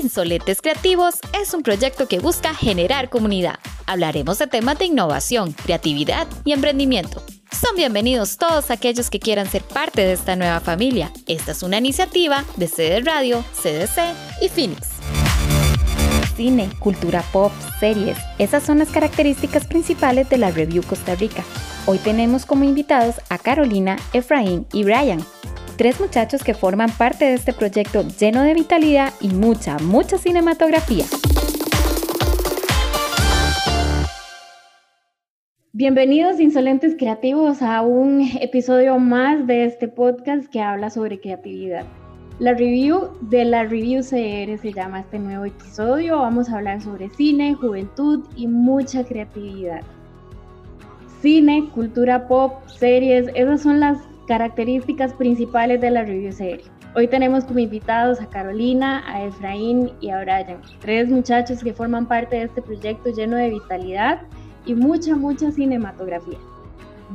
Insolentes Creativos es un proyecto que busca generar comunidad. Hablaremos de temas de innovación, creatividad y emprendimiento. Son bienvenidos todos aquellos que quieran ser parte de esta nueva familia. Esta es una iniciativa de CD Radio, CDC y Phoenix. Cine, cultura pop, series, esas son las características principales de la Review Costa Rica. Hoy tenemos como invitados a Carolina, Efraín y Brian, tres muchachos que forman parte de este proyecto lleno de vitalidad y mucha, mucha cinematografía. Bienvenidos insolentes creativos a un episodio más de este podcast que habla sobre creatividad. La review de la Review CR se llama este nuevo episodio. Vamos a hablar sobre cine, juventud y mucha creatividad. Cine, cultura pop, series, esas son las características principales de la review serie. Hoy tenemos como invitados a Carolina, a Efraín y a Brian, tres muchachos que forman parte de este proyecto lleno de vitalidad y mucha, mucha cinematografía.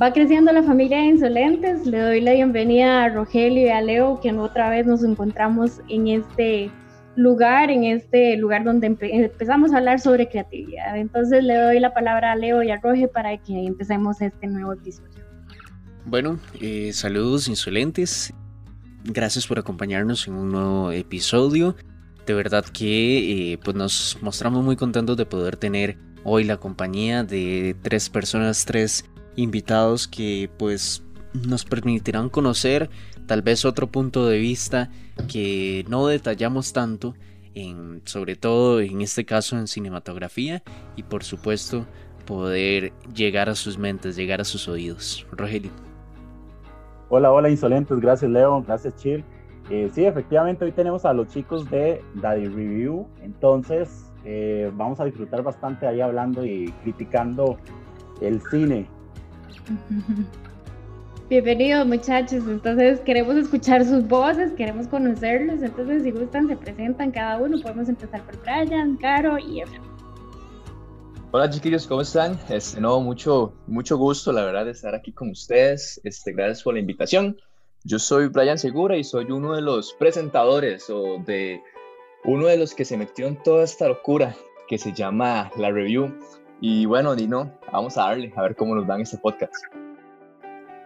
Va creciendo la familia de Insolentes, le doy la bienvenida a Rogelio y a Leo, que otra vez nos encontramos en este lugar, en este lugar donde empezamos a hablar sobre creatividad. Entonces le doy la palabra a Leo y a Roge para que empecemos este nuevo episodio. Bueno, eh, saludos insolentes. Gracias por acompañarnos en un nuevo episodio. De verdad que eh, pues nos mostramos muy contentos de poder tener hoy la compañía de tres personas, tres invitados que pues nos permitirán conocer tal vez otro punto de vista que no detallamos tanto en sobre todo en este caso en cinematografía y por supuesto poder llegar a sus mentes, llegar a sus oídos. Rogelio. Hola, hola, insolentes. Gracias, Leo. Gracias, Chill. Eh, sí, efectivamente, hoy tenemos a los chicos de Daddy Review. Entonces, eh, vamos a disfrutar bastante ahí hablando y criticando el cine. Bienvenidos muchachos, entonces queremos escuchar sus voces, queremos conocerlos, entonces si gustan se presentan cada uno, podemos empezar por Brian, Caro y Efraín. Hola chiquillos, ¿cómo están? Este, no, mucho, mucho gusto, la verdad, de estar aquí con ustedes. Este, gracias por la invitación. Yo soy Brian Segura y soy uno de los presentadores o de uno de los que se metió en toda esta locura que se llama La Review. Y bueno, Dino, vamos a darle, a ver cómo nos dan este podcast.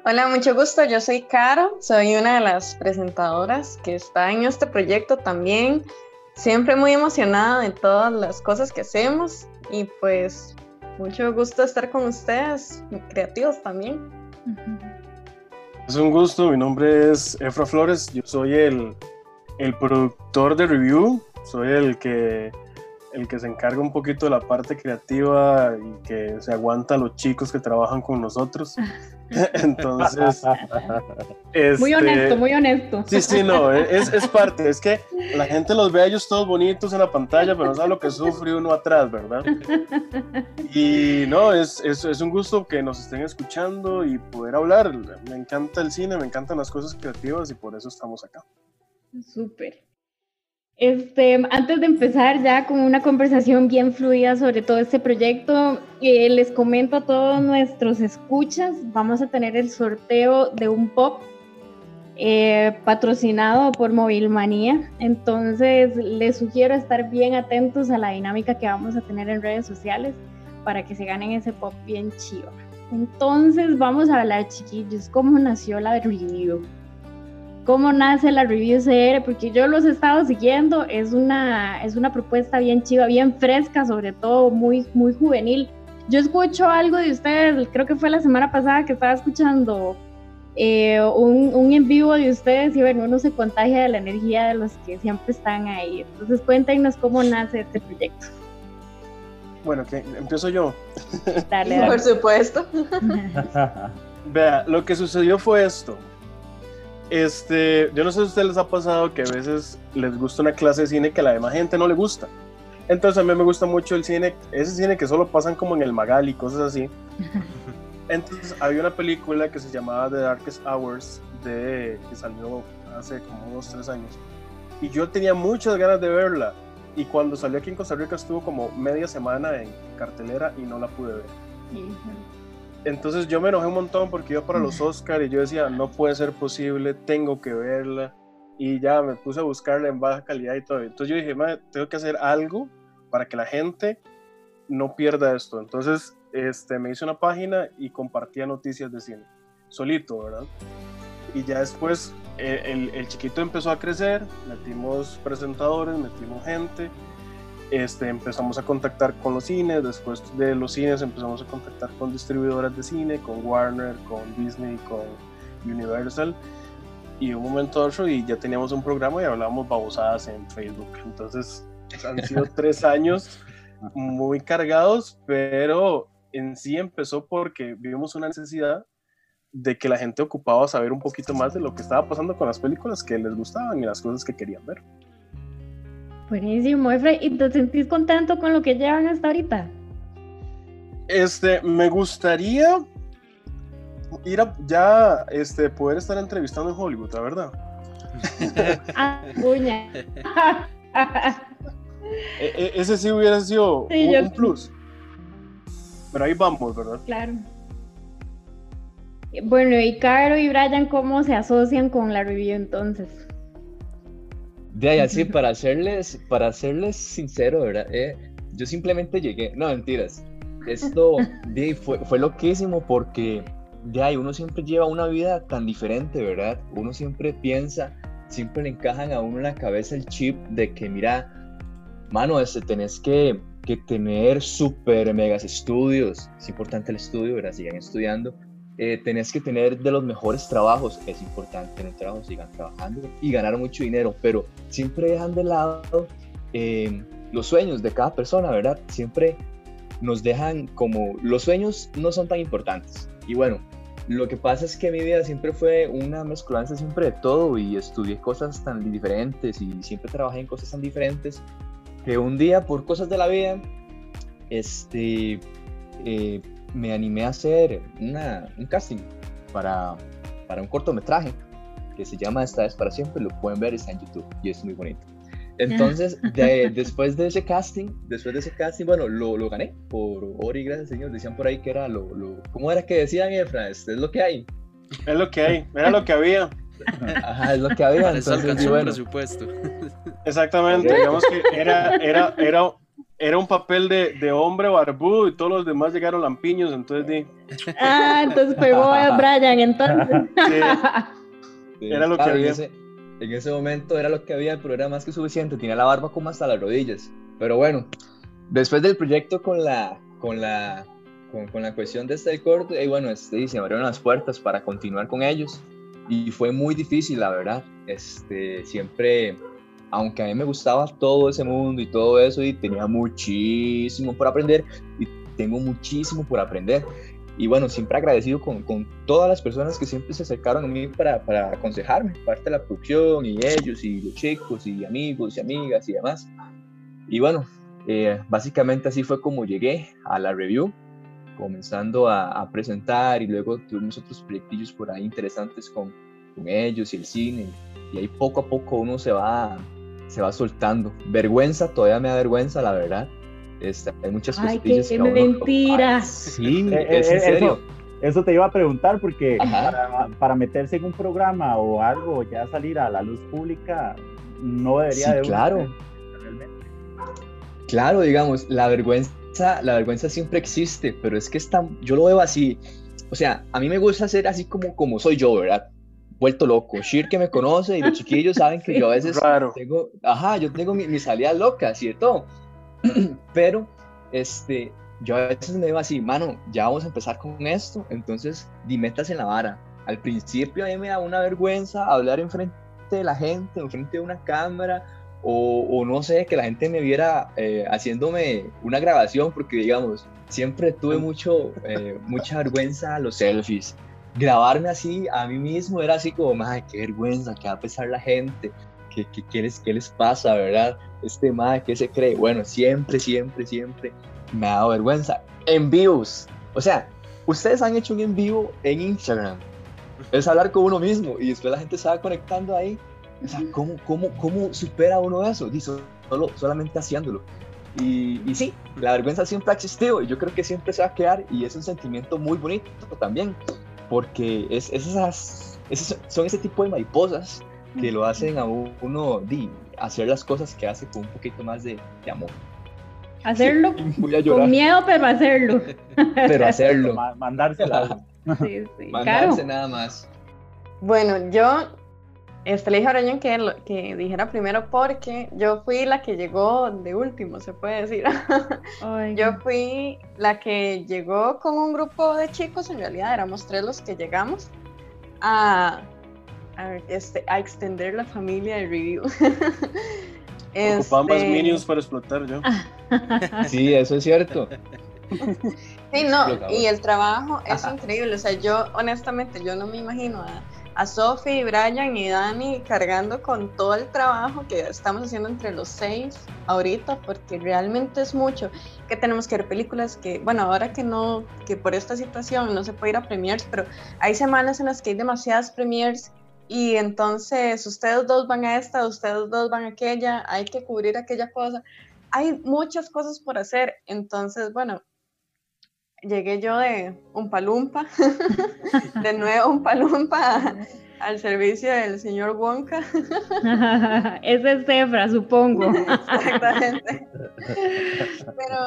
Hola, mucho gusto. Yo soy Caro, soy una de las presentadoras que está en este proyecto también. Siempre muy emocionada de todas las cosas que hacemos y pues mucho gusto estar con ustedes, creativos también. Es un gusto, mi nombre es Efra Flores, yo soy el, el productor de review, soy el que el que se encarga un poquito de la parte creativa y que se aguanta a los chicos que trabajan con nosotros. Entonces. muy honesto, este, muy honesto. Sí, sí, no, es, es, parte. Es que la gente los ve a ellos todos bonitos en la pantalla, pero no sabe lo que sufre uno atrás, ¿verdad? Y no, es, es, es un gusto que nos estén escuchando y poder hablar. Me encanta el cine, me encantan las cosas creativas y por eso estamos acá. Súper. Este, antes de empezar ya con una conversación bien fluida sobre todo este proyecto, eh, les comento a todos nuestros escuchas, vamos a tener el sorteo de un pop eh, patrocinado por Movilmanía. Entonces les sugiero estar bien atentos a la dinámica que vamos a tener en redes sociales para que se ganen ese pop bien chido. Entonces vamos a hablar chiquillos, cómo nació la review cómo nace la Review CR, porque yo los he estado siguiendo, es una, es una propuesta bien chiva, bien fresca, sobre todo muy, muy juvenil. Yo escucho algo de ustedes, creo que fue la semana pasada que estaba escuchando eh, un, un, en vivo de ustedes y bueno, uno se contagia de la energía de los que siempre están ahí. Entonces cuéntenos cómo nace este proyecto. Bueno, que empiezo yo. Dale, Por supuesto. Vea, lo que sucedió fue esto. Este, yo no sé si a ustedes les ha pasado que a veces les gusta una clase de cine que a la demás gente no le gusta. Entonces a mí me gusta mucho el cine, ese cine que solo pasan como en el Magal y cosas así. Entonces había una película que se llamaba The Darkest Hours, de, que salió hace como unos tres años. Y yo tenía muchas ganas de verla. Y cuando salió aquí en Costa Rica estuvo como media semana en cartelera y no la pude ver. Entonces yo me enojé un montón porque iba para los Oscars y yo decía, no puede ser posible, tengo que verla. y ya me puse a buscarla en baja calidad y todo. Entonces yo dije, tengo que hacer algo para que la gente no pierda esto. Entonces este, me hice una página y compartía noticias de cine, solito, ¿verdad? Y ya después eh, el, el, chiquito empezó a crecer, metimos presentadores, metimos gente, este, empezamos a contactar con los cines, después de los cines empezamos a contactar con distribuidoras de cine, con Warner, con Disney, con Universal y un momento otro y ya teníamos un programa y hablábamos babosadas en Facebook. Entonces han sido tres años muy cargados, pero en sí empezó porque vivimos una necesidad de que la gente ocupaba saber un poquito más de lo que estaba pasando con las películas que les gustaban y las cosas que querían ver. Buenísimo, Efra. ¿Y te sentís contento con lo que llevan hasta ahorita? Este, me gustaría ir a ya este, poder estar entrevistando en Hollywood, la verdad. ah. E, ese sí hubiera sido un, plus. Pero ahí vamos, ¿verdad? Claro. Bueno, y Caro y Brian, ¿cómo se asocian con la review entonces? De ahí así, para serles, para hacerles sincero, ¿verdad? Eh, yo simplemente llegué, no, mentiras. Esto de, fue, fue loquísimo porque de ahí uno siempre lleva una vida tan diferente, ¿verdad? Uno siempre piensa, siempre le encajan a uno en la cabeza el chip de que, mira, mano, este, tenés que, que tener súper megas estudios, es importante el estudio, ¿verdad? Sigan estudiando. Eh, tenés que tener de los mejores trabajos, es importante tener trabajo, sigan trabajando y ganar mucho dinero, pero siempre dejan de lado eh, los sueños de cada persona, ¿verdad? Siempre nos dejan como los sueños no son tan importantes. Y bueno, lo que pasa es que mi vida siempre fue una mezclanza siempre de todo y estudié cosas tan diferentes y siempre trabajé en cosas tan diferentes que un día por cosas de la vida este, eh, me animé a hacer una, un casting para, para un cortometraje que se llama Esta vez para siempre, lo pueden ver, está en YouTube y es muy bonito. Entonces, después de ese casting, después de ese casting, bueno, lo, lo gané por oro y gracias, señor. Decían por ahí que era lo, lo ¿cómo era que decían, Efra? Es, es lo que hay. Es lo que hay, era lo que había. Ajá, es lo que había. entonces, bueno. presupuesto. Exactamente, digamos que era, era, era, era un papel de, de, hombre barbudo y todos los demás llegaron lampiños, entonces di. Ah, entonces pegó a Brian, entonces. Sí. Era lo que había en ese momento era lo que había, pero era más que suficiente. Tenía la barba como hasta las rodillas. Pero bueno, después del proyecto con la, con la, con, la cuestión de este corte, y bueno, este, se abrieron las puertas para continuar con ellos. Y fue muy difícil, la verdad. Este, siempre, aunque a mí me gustaba todo ese mundo y todo eso, y tenía muchísimo por aprender, y tengo muchísimo por aprender y bueno, siempre agradecido con, con, todas las personas que siempre se acercaron a mí para, para, aconsejarme, parte de la producción y ellos y los chicos y amigos y amigas y demás. Y bueno, eh, básicamente así fue como llegué a la review, comenzando a, presentar y luego tuvimos otros proyectillos por ahí interesantes con, con ellos y el cine. Y ahí poco a poco uno se va, se va soltando. Vergüenza, todavía me da vergüenza, la verdad este, hay muchas Ay, qué que mentiras. Sí, eh, es en eh, serio. Eso, te iba a preguntar porque para, para, meterse en un programa o algo, ya salir a la luz pública, no debería sí, de claro. Realmente. Claro, digamos, la vergüenza, la vergüenza siempre existe, pero es que está, yo lo veo así. O sea, a mí me gusta ser así como, como soy yo, ¿verdad? Vuelto loco. Shir que me conoce y los chiquillos saben que yo a veces tengo, ajá, yo tengo mis mi salidas locas, ¿cierto? Pero, este, yo a veces me digo así, mano, ya vamos a empezar con esto, entonces di metas en la vara. Al principio a mí me da una vergüenza hablar enfrente de la gente, enfrente de una cámara, o, o no sé, que la gente me viera eh, haciéndome una grabación, porque digamos, siempre tuve mucho, eh, mucha vergüenza a los selfies. Grabarme así a mí mismo era así como, madre, qué vergüenza, qué va a pesar la gente, qué, qué, qué, les, qué les pasa, ¿verdad? este madre que se cree. Bueno, siempre, siempre, siempre me ha dado vergüenza. En vivos. O sea, ustedes han hecho un en vivo en Instagram. Es hablar con uno mismo y después la gente se va conectando ahí. O sea, ¿cómo, cómo, cómo supera uno eso? Dice, solo, solamente haciéndolo. Y, y, sí, la vergüenza siempre ha existido y yo creo que siempre se va a quedar y es un sentimiento muy bonito también, porque es, esas, son ese tipo de mariposas que lo hacen a uno di, hacer las cosas que hace con un poquito más de, de amor. Hacerlo con miedo, pero hacerlo. Pero hacerlo. Mandársela. Sí, sí. Mandarse nada más. Bueno, yo este, le dije a Brian que, que dijera primero porque yo fui la que llegó de último, se puede decir. yo fui la que llegó con un grupo de chicos, en realidad éramos tres los que llegamos a, a, este, a extender la familia de review. Ocupamos este... minions para explotar yo. sí, eso es cierto. Sí, no, y el trabajo es increíble. O sea, yo honestamente, yo no me imagino a a Sophie, Brian y Dani cargando con todo el trabajo que estamos haciendo entre los seis ahorita, porque realmente es mucho. Que tenemos que ver películas que, bueno, ahora que no, que por esta situación no se puede ir a premiers, pero hay semanas en las que hay demasiadas premiers y entonces ustedes dos van a esta, ustedes dos van a aquella, hay que cubrir aquella cosa. Hay muchas cosas por hacer, entonces, bueno, llegué yo de un palumpa, de nuevo un palumpa al servicio del señor Wonka. Ese es Cefra, supongo. Exactamente. Pero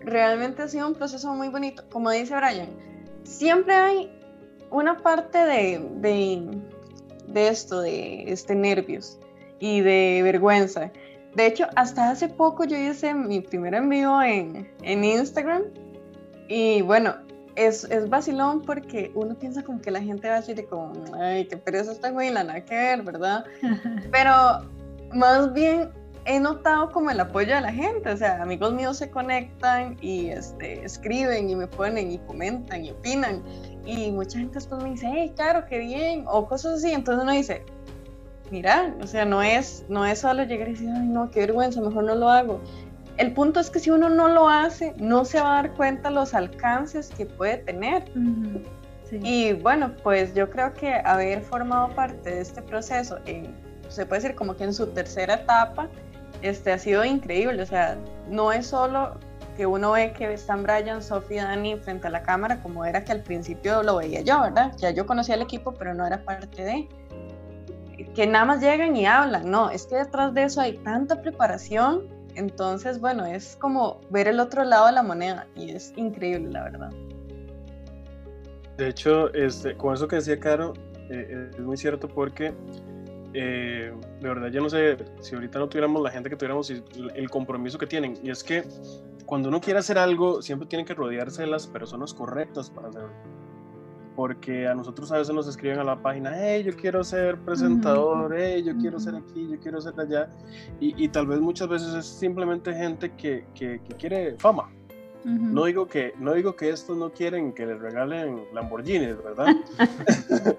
realmente ha sido un proceso muy bonito. Como dice Brian, siempre hay una parte de, de, esto, de este nervios y de vergüenza. De hecho, hasta hace poco yo hice mi primer envío en, en Instagram y bueno, es, es vacilón porque uno piensa como que la gente va a decir como, ay, qué pereza esta güey, la nada que ver, ¿verdad? Pero más bien he notado como el apoyo de la gente, o sea, amigos míos se conectan y este, escriben y me ponen y comentan y opinan. Y mucha gente después me dice, hey, claro, qué bien, o cosas así. Entonces uno dice, mira, o sea, no es, no es solo llegar y decir, ay, no, qué vergüenza, mejor no lo hago el punto es que si uno no lo hace, no se va a dar cuenta los alcances que puede tener. Y bueno, pues yo creo que haber formado parte de este proceso, en, se puede decir como que en su tercera etapa, este, ha sido increíble. O sea, no es solo que uno ve que están Brian, Sofía, Dani frente a la cámara, como era que al principio lo veía yo, ¿verdad? Ya yo conocía el equipo, pero no era parte de. Que nada más llegan y hablan, no, es que detrás de eso hay tanta preparación entonces, bueno, es como ver el otro lado de la moneda y es increíble, la verdad. De hecho, este, con eso que decía Caro, eh, es muy cierto porque eh, de verdad yo no sé si ahorita no tuviéramos la gente que tuviéramos el compromiso que tienen. Y es que cuando uno quiere hacer algo, siempre tiene que rodearse de las personas correctas para hacerlo porque a nosotros a veces nos escriben a la página, hey, yo quiero ser presentador, hey, yo quiero ser aquí, yo quiero ser allá, y, y tal vez muchas veces es simplemente gente que, que, quiere fama. No digo que no digo que estos no quieren que les regalen Lamborghinis, ¿verdad?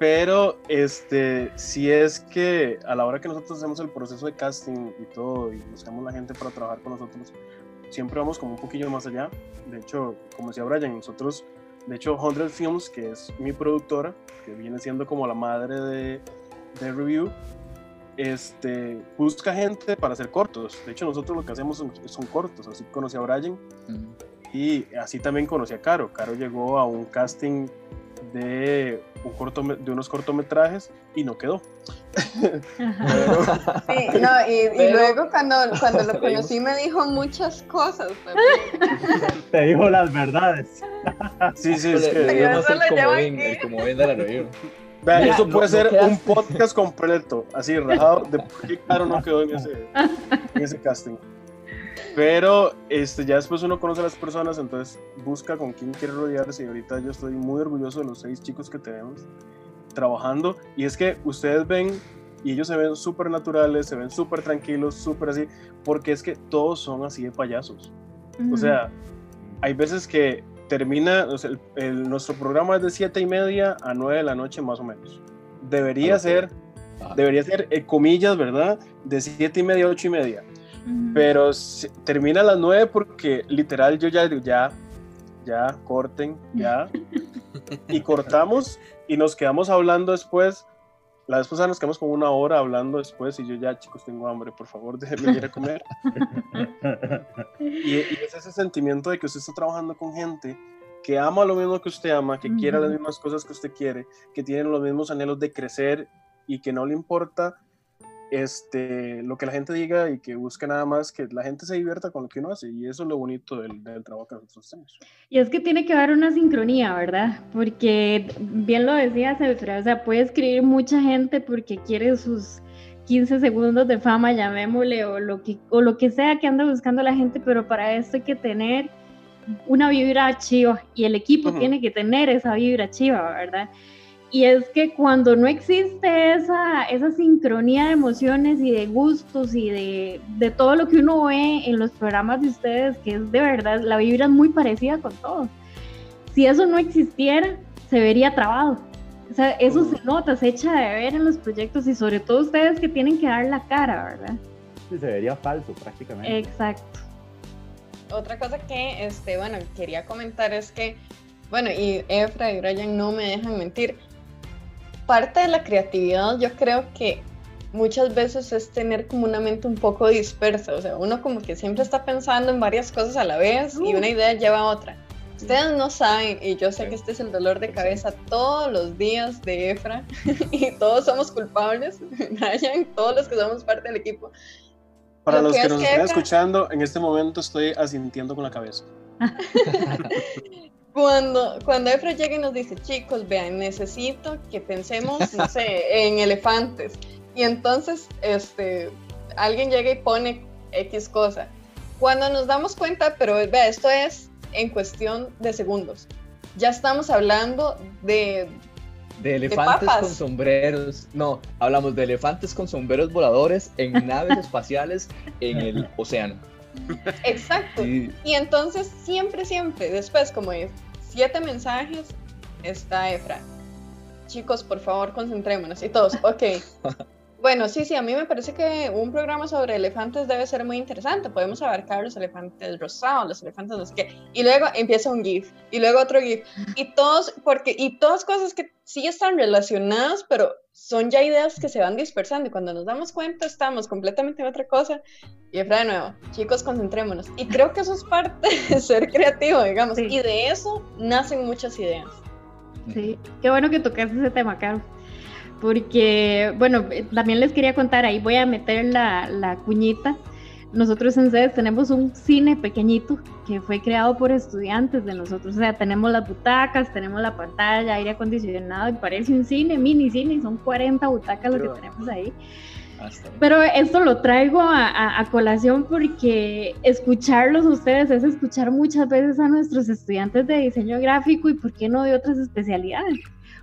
Pero este si es que a la hora que nosotros hacemos el proceso de casting y todo y buscamos la gente para trabajar con nosotros, siempre vamos como un poquillo más allá. De hecho, como decía Brian, nosotros de hecho, 100 Films, que es mi productora, que viene siendo como la madre de, de Review, este, busca gente para hacer cortos. De hecho, nosotros lo que hacemos son, cortos. Así conocí a Brian y así también conocí a Caro. Caro llegó a un casting de, un corto, de unos cortometrajes y no quedó. sí, no, y, luego cuando, cuando lo conocí me dijo muchas cosas. Te dijo las verdades. Sí, sí, es que... el comodín, el comodín de la review. Vean, esto puede ser un podcast completo, así rajado, de por qué Caro no quedó en ese, en ese casting. Pero este, ya después uno conoce a las personas, entonces busca con quién quiere rodearse. Y ahorita yo estoy muy orgulloso de los seis chicos que tenemos trabajando. Y es que ustedes ven y ellos se ven súper naturales, se ven súper tranquilos, súper así, porque es que todos son así de payasos. O sea, hay veces que termina, o sea, el, nuestro programa es de siete y media a 9 de la noche más o menos. Debería ser, debería ser, eh, comillas, ¿verdad? De siete y media a ocho y media pero termina a las 9 porque literal yo ya ya, ya, corten, ya. y cortamos y nos quedamos hablando después. La vez nos quedamos como una hora hablando después y yo ya, chicos, tengo hambre, por favor, déjenme ir a comer. y, es ese sentimiento de que usted está trabajando con gente que ama lo mismo que usted ama, que quiere las mismas cosas que usted quiere, que tienen los mismos anhelos de crecer y que no le importa este, lo que la gente diga y que busque nada más que la gente se divierta con lo que uno hace. Y eso es lo bonito del, del trabajo que nosotros hacemos. Y es que tiene que haber una sincronía, ¿verdad? Porque bien lo decía o sea, puede escribir mucha gente porque quiere sus 15 segundos de fama, llamémosle, o lo que, o lo que sea que anda buscando la gente, pero para esto hay que tener una vibra chiva y el equipo tiene que tener esa vibra chiva, ¿verdad? Y es que cuando no existe esa, esa sincronía de emociones y de gustos y de, de, todo lo que uno ve en los programas de ustedes, que es de verdad, la vibra es muy parecida con todos. Si eso no existiera, se vería trabado. O sea, eso se nota, se echa de ver en los proyectos y sobre todo ustedes que tienen que dar la cara, ¿verdad? Sí, se vería falso prácticamente. Exacto. Otra cosa que, este, bueno, quería comentar es que, bueno, y Efra y Brian no me dejan mentir, parte de la creatividad yo creo que muchas veces es tener como una mente un poco dispersa, o sea, uno como que siempre está pensando en varias cosas a la vez y una idea lleva a otra. Ustedes no saben, y yo sé que este es el dolor de cabeza todos los días de Efra, y todos somos culpables, Brian, todos los que somos parte del equipo. Para los que, nos están escuchando, en este momento estoy asintiendo con la cabeza. Cuando, cuando Efra llega y nos dice, chicos, vean, necesito que pensemos, no sé, en elefantes. Y entonces, este, alguien llega y pone X cosa. Cuando nos damos cuenta, pero vea, esto es en cuestión de segundos. Ya estamos hablando de... De elefantes con sombreros. No, hablamos de elefantes con sombreros voladores en naves espaciales en el océano. Exacto. Y entonces siempre, siempre, después como es, siete mensajes, está Efra. Chicos, por favor, concentrémonos. Y todos, ok. Bueno, sí, sí, a mí me parece que un programa sobre elefantes debe ser muy interesante. Podemos abarcar los elefantes rosados, los elefantes los que... Y luego empieza un GIF, y luego otro GIF. Y todos, porque, y todas cosas que sí están relacionadas, pero son ya ideas que se van dispersando. Y cuando nos damos cuenta, estamos completamente en otra cosa. Y de nuevo, chicos, concentrémonos. Y creo que eso es parte de ser creativo, digamos. Y de eso nacen muchas ideas. Sí, qué bueno que tocaste ese tema, Caro porque, bueno, también les quería contar, ahí voy a meter la, la cuñita. Nosotros en SEDES tenemos un cine pequeñito que fue creado por estudiantes de nosotros. O sea, tenemos las butacas, tenemos la pantalla, aire acondicionado y parece un cine, mini cine, son 40 butacas lo que tenemos ahí. Ah, Pero esto lo traigo a, a, colación porque escucharlos ustedes es escuchar muchas veces a nuestros estudiantes de diseño gráfico y por qué no de otras especialidades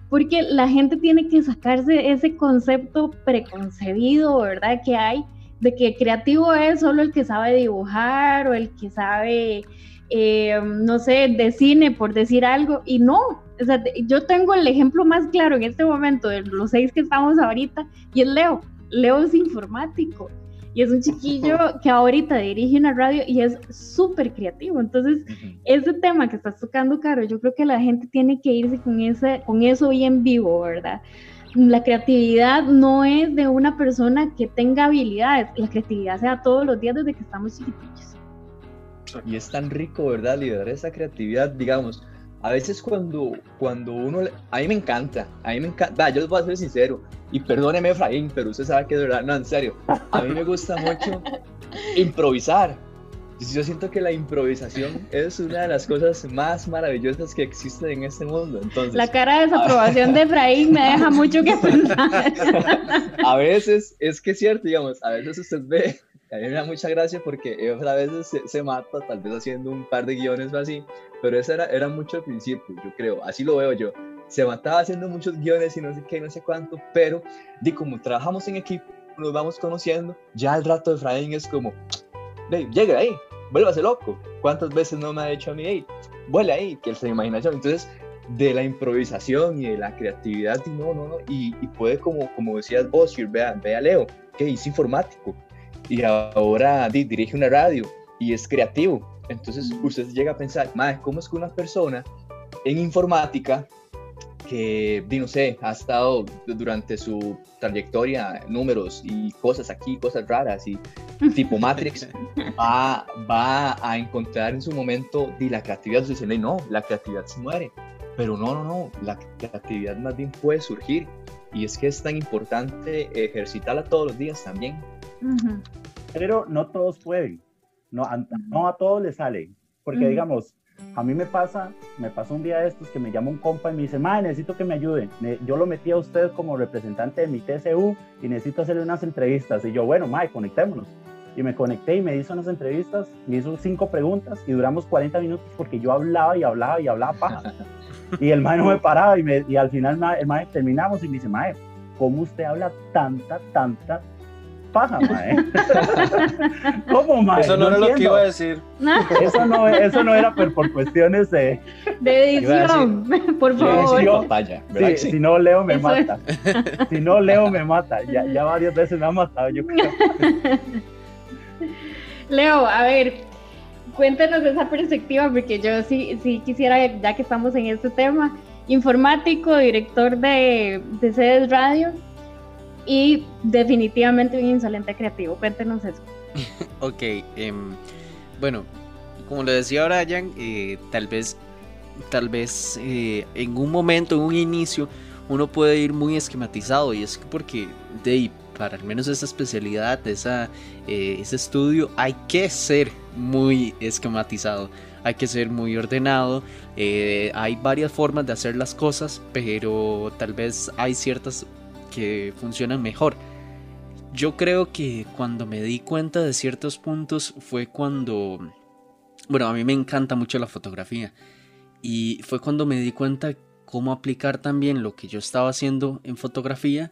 porque la gente tiene que sacarse ese concepto preconcebido, ¿verdad? Que hay de que creativo es solo el que sabe dibujar o el que sabe, eh, no sé, de cine, por decir algo, y no. O sea, yo tengo el ejemplo más claro en este momento de los seis que estamos ahorita, y es Leo. Leo es informático y es un chiquillo que ahorita dirige una radio y es súper creativo. Entonces, ese tema que estás tocando, Caro, yo creo que la gente tiene que irse con, ese, con eso bien vivo, ¿verdad? La creatividad no es de una persona que tenga habilidades, la creatividad se da todos los días desde que estamos chiquitillos. Y es tan rico, ¿verdad? Liderar esa creatividad, digamos a veces cuando, cuando uno, a mí me encanta, a mí me encanta, yo les voy a ser sincero, y perdóneme Efraín, pero usted sabe que de verdad, no, en serio, a mí me gusta mucho improvisar. Yo siento que la improvisación es una de las cosas más maravillosas que existen en este mundo. Entonces, la cara de desaprobación de Efraín me deja mucho que pensar. a veces, es que es cierto, digamos, a veces usted ve a mí me da mucha gracia porque a veces se, mata, tal vez haciendo un par de guiones o así, pero eso era, era mucho al principio, yo creo, así lo veo yo. Se mataba haciendo muchos guiones y no sé qué, no sé cuánto, pero di como trabajamos en equipo, nos vamos conociendo, ya el rato de Efraín es como, hey, llegue ahí, vuélvase loco. ¿Cuántas veces no me ha dicho a mí, hey, vuele ahí, que es la imaginación? Entonces, de la improvisación y de la creatividad, y no, no, no, y, puede, como, como decías vos, vea, vea Leo, que es informático, y ahora dirige una radio y es creativo. Entonces usted llega a pensar, más ¿cómo es que una persona en informática que, no sé, ha estado durante su trayectoria números y cosas aquí, cosas raras y tipo Matrix, va, va a encontrar en su momento de la creatividad. Dice, no, la creatividad se muere. Pero no, no, no, la creatividad más bien puede surgir y es que es tan importante ejercitarla todos los días también. Pero no todos pueden, no a, no a todos les sale, porque digamos, a mí me pasa, me pasó un día de estos que me llama un compa y me dice, madre, necesito que me ayuden. Yo lo metí a usted como representante de mi TCU y necesito hacerle unas entrevistas. Y yo, bueno, madre, conectémonos. Y me conecté y me hizo unas entrevistas, me hizo cinco preguntas y duramos 40 minutos porque yo hablaba y hablaba y hablaba paja. Y el mae no me paraba y, me, y al final el mae terminamos y me dice, mae, ¿cómo usted habla tanta, tanta paja, mae? ¿Cómo, mae? Eso no, era lo que iba a decir. Eso no, eso no era por, por cuestiones de... De edición, por favor. sí, si no, Leo me mata. Si no, Leo me mata. Ya, ya varias veces me ha matado, yo creo. Leo, a ver, cuéntenos esa perspectiva, porque yo sí, sí quisiera, ya que estamos en este tema, informático, director de, de sedes radio y definitivamente un insolente creativo. Cuéntenos eso. ok, em, bueno, como lo decía Brian, eh, tal vez, tal vez eh, en un momento, en un inicio, uno puede ir muy esquematizado y es porque de para al menos esa especialidad, esa, eh, ese estudio, hay que ser muy esquematizado, hay que ser muy ordenado. Eh, hay varias formas de hacer las cosas, pero tal vez hay ciertas que funcionan mejor. Yo creo que cuando me di cuenta de ciertos puntos fue cuando, bueno, a mí me encanta mucho la fotografía y fue cuando me di cuenta cómo aplicar también lo que yo estaba haciendo en fotografía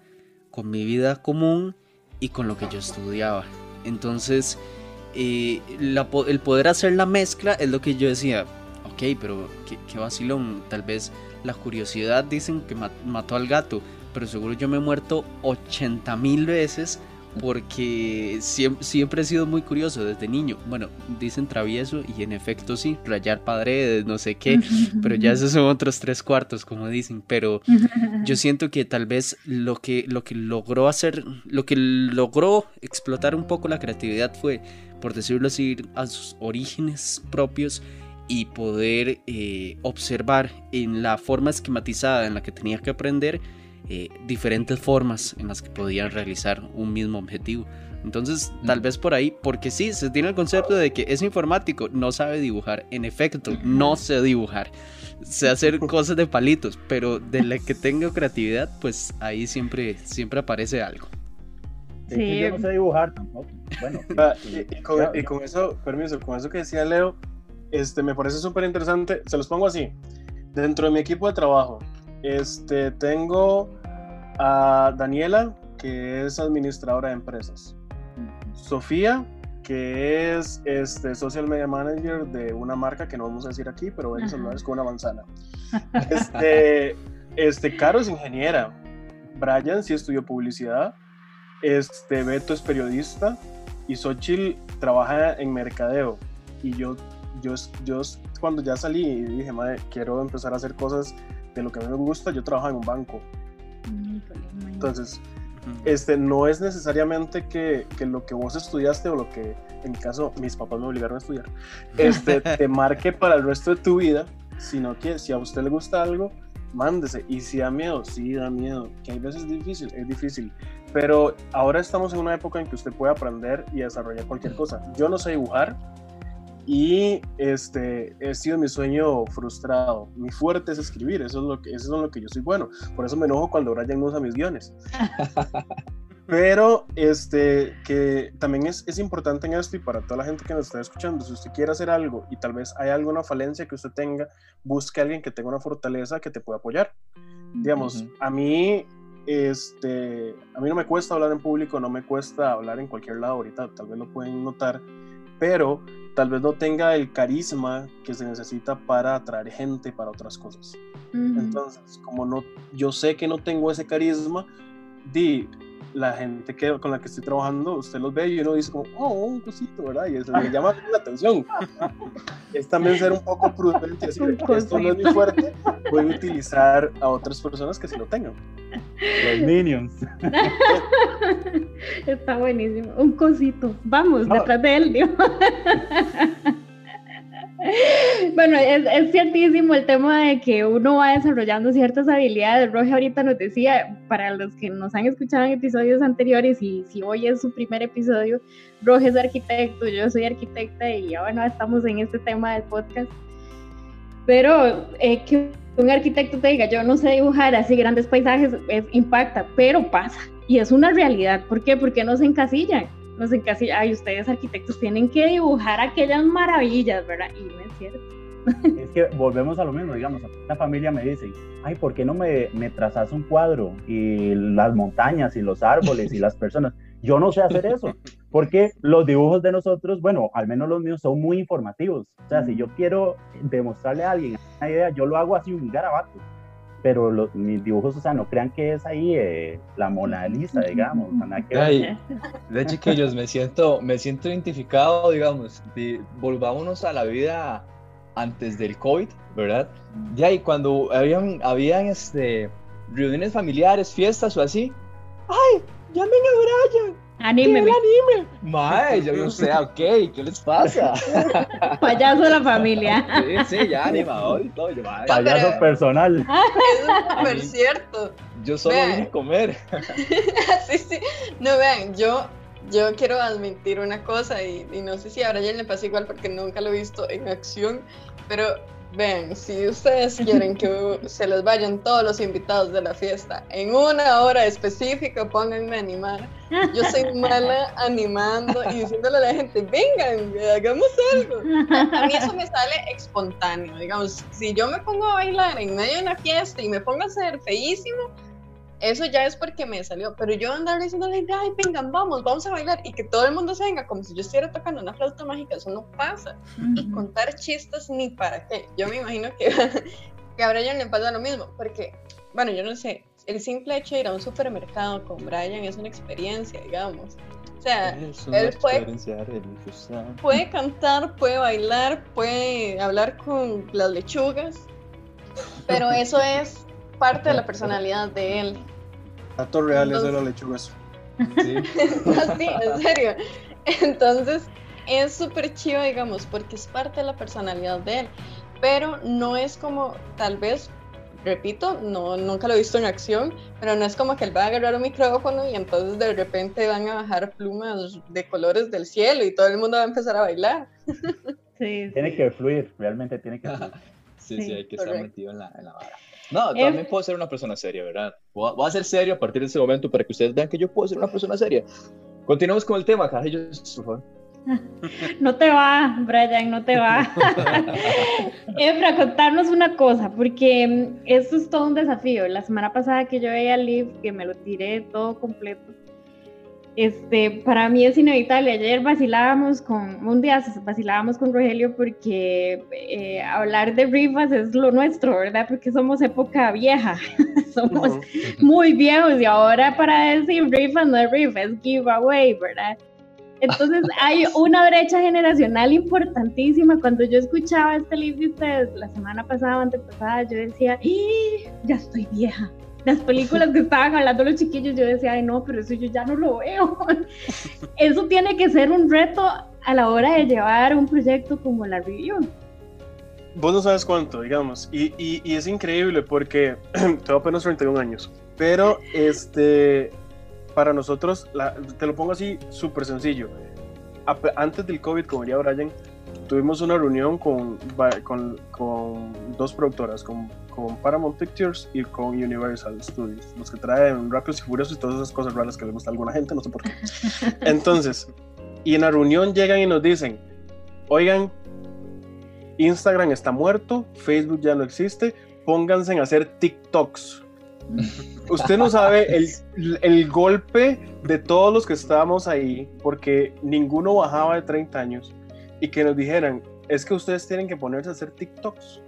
con mi vida común y con lo que yo estudiaba. Entonces, eh, el poder hacer la mezcla es lo que yo decía, ok, pero qué, qué vacilón, tal vez la curiosidad dicen que mató al gato, pero seguro yo me he muerto 80 mil veces porque siempre, he sido muy curioso desde niño. Bueno, dicen travieso y en efecto sí, rayar paredes, no sé qué, pero ya esos son otros tres cuartos, como dicen. Pero yo siento que tal vez lo que, lo que logró hacer, lo que logró explotar un poco la creatividad fue, por decirlo así, a sus orígenes propios y poder eh, observar en la forma esquematizada en la que tenía que aprender eh, diferentes formas en las que podían realizar un mismo objetivo. Entonces, tal vez por ahí, porque sí, se tiene el concepto de que es informático, no sabe dibujar. En efecto, no sé dibujar. Sé hacer cosas de palitos, pero de la que tengo creatividad, pues ahí siempre, siempre aparece algo. Sí. Yo no sé dibujar tampoco. Bueno, ah, y, con, y, con, eso, permiso, con eso que decía Leo, este, me parece súper interesante. Se los pongo así. Dentro de mi equipo de trabajo, este, tengo a Daniela, que es administradora de empresas. Sofía, que es este, social media manager de una marca que no vamos a decir aquí, pero ella se es con una manzana. Este, este, Caro es ingeniera. Brian sí estudió publicidad. Este, Beto es periodista. Y Xochitl trabaja en mercadeo. Y yo, yo, yo cuando ya salí dije, madre, quiero empezar a hacer cosas de lo que a mí me gusta, yo trabajo en un banco. Entonces, este, no es necesariamente que, que, lo que vos estudiaste o lo que, en mi caso, mis papás me obligaron a estudiar, este, te marque para el resto de tu vida, sino que si a usted le gusta algo, mándese. Y si da miedo, sí da miedo, que hay veces es difícil, es difícil. Pero ahora estamos en una época en que usted puede aprender y desarrollar cualquier cosa. Yo no sé dibujar, y este, he sido mi sueño frustrado. Mi fuerte es escribir, eso es lo que, eso es lo que yo soy bueno. Por eso me enojo cuando Brian no usa mis guiones. Pero este, que también es, es, importante en esto y para toda la gente que nos está escuchando, si usted quiere hacer algo y tal vez hay alguna falencia que usted tenga, busque a alguien que tenga una fortaleza que te pueda apoyar. Digamos, a mí este, a mí no me cuesta hablar en público, no me cuesta hablar en cualquier lado ahorita, tal vez lo pueden notar, pero tal vez no tenga el carisma que se necesita para atraer gente para otras cosas. Entonces, como no, yo sé que no tengo ese carisma, di, la gente que, con la que estoy trabajando, usted los ve y uno dice como, oh, un cosito, ¿verdad? Y eso me llama la atención. es también ser un poco prudente y decir, esto no es muy fuerte, voy a utilizar a otras personas que sí lo tengan. Los minions. Está buenísimo. Un cosito. Vamos, detrás de él. bueno, es, es, ciertísimo el tema de que uno va desarrollando ciertas habilidades. Roge ahorita nos decía, para los que nos han escuchado en episodios anteriores y si hoy es su primer episodio, Roge es arquitecto, yo soy arquitecta y bueno, estamos en este tema del podcast. Pero eh, que un arquitecto te diga, yo no sé dibujar así grandes paisajes, es, impacta, pero pasa. Y es una realidad. ¿Por qué? Porque no se encasillan no sé casi, ay, ustedes arquitectos tienen que dibujar aquellas maravillas, ¿verdad? Y no es. Es que volvemos a lo mismo, digamos, una familia me dice, ay, ¿por qué no me, me trazas un cuadro y las montañas y los árboles y las personas? Yo no sé hacer eso, porque los dibujos de nosotros, bueno, al menos los míos son muy informativos. O sea, si yo quiero demostrarle a alguien una idea, yo lo hago así un garabato pero los, mis dibujos, o sea, no crean que es ahí eh, la Mona Lisa, digamos. Ay, de chiquillos, me siento, me siento identificado, digamos, volvámonos a la vida antes del COVID, ¿verdad? Ya, y cuando habían, habían este, reuniones familiares, fiestas o así, ¡ay! ¡Llamen a Brian! Anime. anime? Mae, yo no sé, ok, ¿qué les pasa? Payaso de la familia. Sí, sí, ya animador y todo. Payaso personal. Eso es súper cierto. Yo solo vine a comer. sí, sí. No, vean, yo, yo quiero admitir una cosa y, y no sé si a Brian le pasa igual porque nunca lo he visto en acción, pero Vean, si ustedes quieren que se les vayan todos los invitados de la fiesta en una hora específica, pónganme a animar. Yo soy mala animando y diciéndole a la gente, vengan, hagamos algo. A mí eso me sale espontáneo. Digamos, si yo me pongo a bailar en medio de una fiesta y me pongo a ser feísimo, eso ya es porque me salió, pero yo andar diciéndole, ay, vengan, vamos, vamos a bailar y que todo el mundo se venga como si yo estuviera tocando una flauta mágica, eso no pasa. Y contar chistes ni para qué. Yo me imagino que, que a Brian le pasa lo mismo, porque, bueno, yo no sé, el simple hecho de ir a un supermercado con Brian es una experiencia, digamos. O sea, él puede, puede cantar, puede bailar, puede hablar con las lechugas, pero eso es parte de la personalidad de él. Datos reales de los lechugas. Sí. sí, en serio. Entonces, es súper chido, digamos, porque es parte de la personalidad de él. Pero no es como, tal vez, repito, no, nunca lo he visto en acción, pero no es como que él va a agarrar un micrófono y entonces de repente van a bajar plumas de colores del cielo y todo el mundo va a empezar a bailar. Sí, tiene que fluir, realmente tiene que fluir. Sí, sí, hay que estar metido en la, en la vara. No, también puedo ser una persona seria, ¿verdad? Voy a, ser serio a partir de ese momento para que ustedes vean que yo puedo ser una persona seria. Continuamos con el tema, Carlos, por favor. No te va, Brian, no te va. Efra, contarnos una cosa, porque mm, esto es todo un desafío. La semana pasada que yo veía live, que me lo tiré todo completo, este, para mí es inevitable. Ayer vacilábamos con, un día vacilábamos con Rogelio porque eh, hablar de rifas es lo nuestro, ¿verdad? Porque somos época vieja, somos muy viejos y ahora para decir rifas no es rifa, es giveaway, ¿verdad? Entonces hay una brecha generacional importantísima. Cuando yo escuchaba este libro de ustedes la semana pasada o antepasada, yo decía, ya estoy vieja las películas que estaban hablando los chiquillos, yo decía, ay no, pero eso yo ya no lo veo. eso tiene que ser un reto a la hora de llevar un proyecto como la review. Vos no sabes cuánto, digamos, y, y, es increíble porque tengo apenas 31 años, pero este, para nosotros, te lo pongo así súper sencillo. Antes del COVID, como diría Brian, tuvimos una reunión con, con, con dos productoras, con con Paramount Pictures y con Universal Studios, los que traen Rápidos y Furiosos y todas esas cosas raras que le gusta a alguna gente, no sé por qué. Entonces, y en la reunión llegan y nos dicen, oigan, Instagram está muerto, Facebook ya no existe, pónganse en hacer TikToks. Usted no sabe el, el, golpe de todos los que estábamos ahí, porque ninguno bajaba de 30 años, y que nos dijeran, es que ustedes tienen que ponerse a hacer TikToks.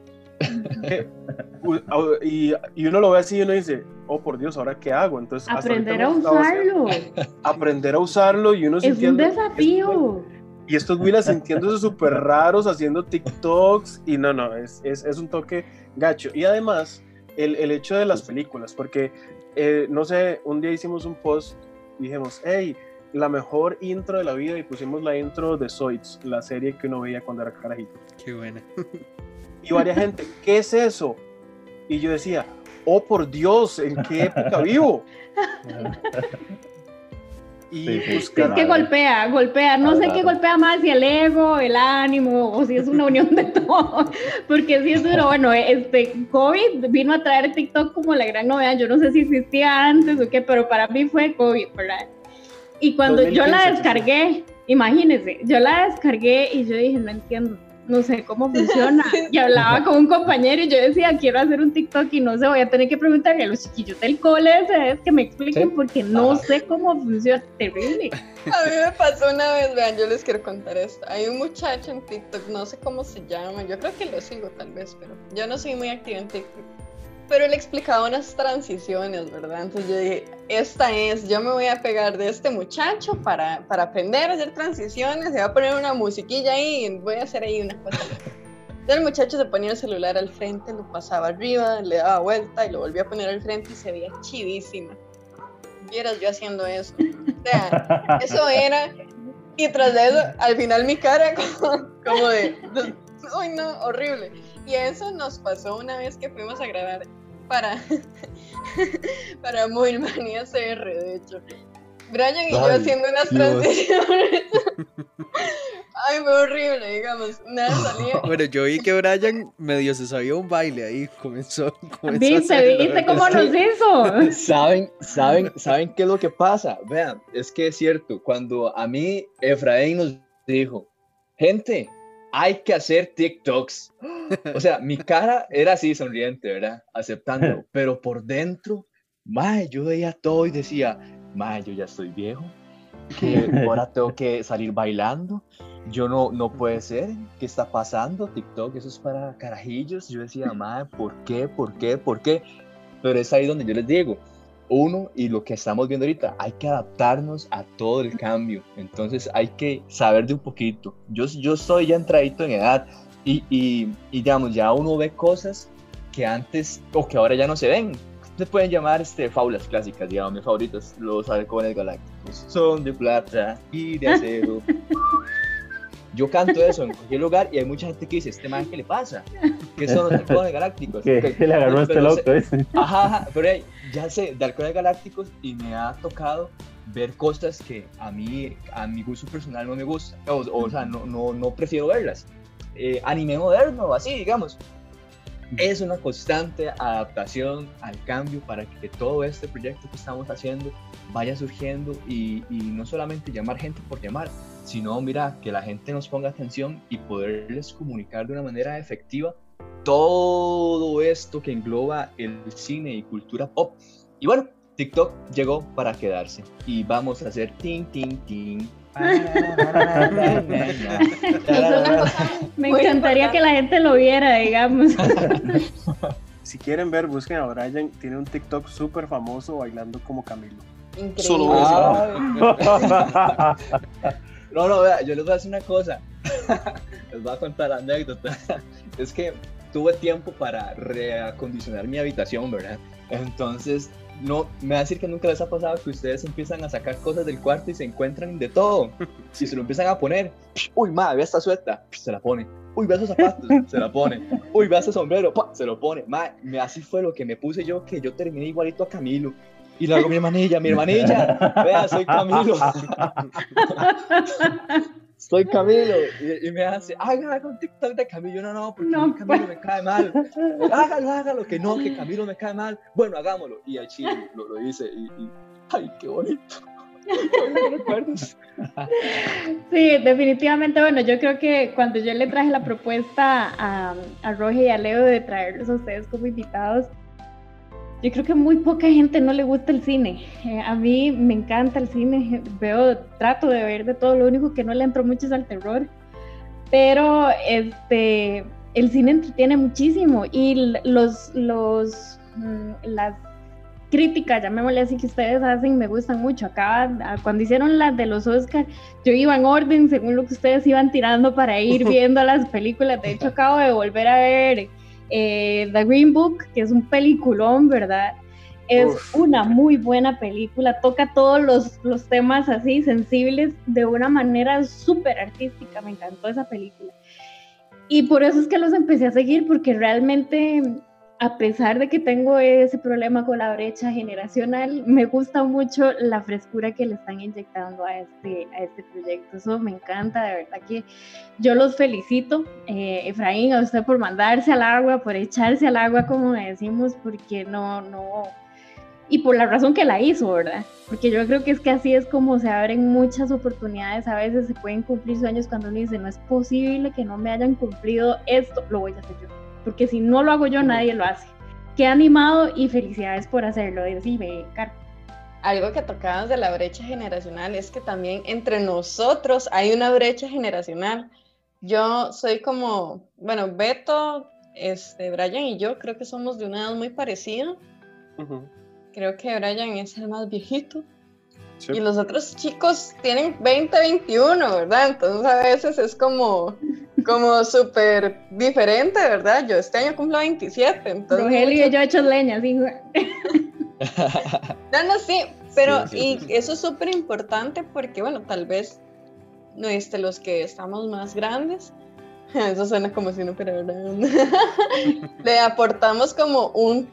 y, y, uno lo ve así y uno dice, oh por Dios, ¿ahora qué hago? Entonces, aprender a usarlo. aprender a usarlo y uno Es un desafío. y estos Willas sintiéndose súper raros haciendo TikToks y no, no, es, es, es un toque gacho. Y además, el, el hecho de las películas, porque, eh, no sé, un día hicimos un post, dijimos, hey, la mejor intro de la vida y pusimos la intro de Zoids, la serie que uno veía cuando era carajito. Qué buena. Y varias gente, ¿qué es eso? Y yo decía, oh por Dios, ¿en qué época vivo? Y Es que golpea, golpea. No sé qué golpea más, si el ego, el ánimo, o si es una unión de todo. Porque si es duro. Bueno, este COVID vino a traer TikTok como la gran novedad. Yo no sé si existía antes o qué, pero para mí fue COVID, ¿verdad? Y cuando yo la descargué, imagínense, yo la descargué y yo dije, no entiendo no sé cómo funciona. Y hablaba con un compañero y yo decía, quiero hacer un TikTok y no sé, voy a tener que preguntarle a los chiquillos del cole es que me expliquen porque no sé cómo funciona. Terrible. A mí me pasó una vez, vean, yo les quiero contar esto. Hay un muchacho en TikTok, no sé cómo se llama, yo creo que lo sigo tal vez, pero yo no soy muy activa en TikTok pero él explicaba unas transiciones, ¿verdad? Entonces yo dije, esta es, yo me voy a pegar de este muchacho para, para aprender a hacer transiciones, se va a poner una musiquilla ahí y voy a hacer ahí una cosa. Entonces el muchacho se ponía el celular al frente, lo pasaba arriba, le daba vuelta y lo volvía a poner al frente y se veía chivísima. Vieras yo haciendo eso. O sea, eso era... Y tras de eso, al final mi cara como, como de... Uy, no, horrible. Y eso nos pasó una vez que fuimos a grabar para, para Manía CR, de hecho. Brian y yo haciendo unas transiciones. Ay, fue horrible, digamos. Nada salía. Bueno, yo vi que Brian medio se sabía un baile ahí. Comenzó. comenzó ¿Viste, ¿viste cómo nos hizo? ¿Saben, saben, ¿Saben qué es lo que pasa? Vean, es que es cierto. Cuando a mí Efraín nos dijo, gente, hay que hacer TikToks. O sea, mi cara era así sonriente, ¿verdad? Aceptando, pero por dentro, mae, yo veía todo y decía, mae, yo ya estoy viejo, que ahora tengo que salir bailando, yo no, no puede ser, ¿qué está pasando? TikTok, eso es para carajillos. Yo decía, mae, ¿por qué? ¿Por qué? ¿Por qué? Pero es ahí donde yo les digo, uno y lo que estamos viendo ahorita, hay que adaptarnos a todo el cambio. Entonces hay que saber de un poquito. Yo, yo estoy ya entradito en edad y, y, digamos, ya uno ve cosas que antes o que ahora ya no se ven. Se pueden llamar este, fábulas clásicas, digamos, mis favoritos, los halcones galácticos. Son de plata y de acero. Yo canto eso en cualquier lugar y hay mucha gente que dice, ¿este man qué le pasa? ¿Qué son los halcones galácticos? ¿Qué, le agarró este loco ese? Ajá, pero ya sé, de halcones galácticos y me ha tocado ver cosas que a mí, a mi gusto personal no me gusta. O, o, sea, no, no, no prefiero verlas. Eh, anime moderno, así, digamos. Es una constante adaptación al cambio para que todo este proyecto que estamos haciendo vaya surgiendo y, y no solamente llamar gente por llamar, sino mira, que la gente nos ponga atención y poderles comunicar de una manera efectiva todo esto que engloba el cine y cultura pop. Y bueno, TikTok llegó para quedarse y vamos a hacer ting, ting, ting. Me encantaría que la gente lo viera, digamos. Si quieren ver, busquen a Brian. Tiene un TikTok súper famoso bailando como Camilo. Increíble. Solo No, no, vea, yo les voy a decir una cosa. les voy a contar la anécdota. es que tuve tiempo para reacondicionar mi habitación, ¿verdad? Entonces, no, me va a decir que nunca les ha pasado que ustedes empiezan a sacar cosas del cuarto y se encuentran de todo. Y se lo empiezan a poner. Uy, madre, ve esta sueta. Se la pone. Uy, ve esos zapatos. Se la pone. Uy, ve ese sombrero. Se lo pone. Madre, así fue lo que me puse yo, que yo terminé igualito a Camilo. Y luego mi hermanilla, mi hermanilla, vea, soy Camilo. soy Camilo. Y, me hace, haga, un TikTok de Camilo. No, no, porque no, Camilo me cae mal. Hágalo, hágalo, que no, que Camilo me cae mal. Bueno, hagámoslo. Y el chile lo, lo hice. Y, ay, qué bonito. Sí, definitivamente, bueno, yo creo que cuando yo le traje la propuesta a, a Roge y a Leo de traerlos a ustedes como invitados, yo creo que muy poca gente no le gusta el cine. Eh, a mí me encanta el cine, veo, trato de ver de todo, lo único que no le entro mucho es al terror. Pero este, el cine entretiene muchísimo y los, los, mm, las críticas, llamémosle así, que ustedes hacen, me gustan mucho. Acá, cuando hicieron las de los Oscars, yo iba en orden según lo que ustedes iban tirando para ir viendo las películas. De hecho, acabo de volver a ver eh, The Green Book, que es un peliculón, ¿verdad? Es una muy buena película, toca todos los, los temas así sensibles de una manera súper artística, me encantó esa película. Y por eso es que los empecé a seguir, porque realmente a pesar de que tengo ese problema con la brecha generacional, me gusta mucho la frescura que le están inyectando a este, a este proyecto. Eso me encanta, de verdad que yo los felicito, eh, Efraín, a usted por mandarse al agua, por echarse al agua, como decimos, porque no, no, y por la razón que la hizo, ¿verdad? Porque yo creo que es que así es como se abren muchas oportunidades, a veces se pueden cumplir sueños cuando uno dice, no es posible que no me hayan cumplido esto, lo voy a hacer yo porque si no lo hago yo, nadie lo hace. Qué animado y felicidades por hacerlo. Decime, Caro. Algo que tocabas de la brecha generacional es que también entre nosotros hay una brecha generacional. Yo soy como, bueno, Beto, este, Brian y yo creo que somos de una edad muy parecida. Creo que Brian es el más viejito. Y los otros chicos tienen 20, 21, ¿verdad? Entonces a veces es como, como súper diferente, ¿verdad? Yo este año cumplo 27, entonces... Rogelio y yo he hecho leña, sí. no, no, sí, pero y eso es súper importante porque, bueno, tal vez no, este, los que estamos más grandes, eso suena como si no, pero le aportamos como un,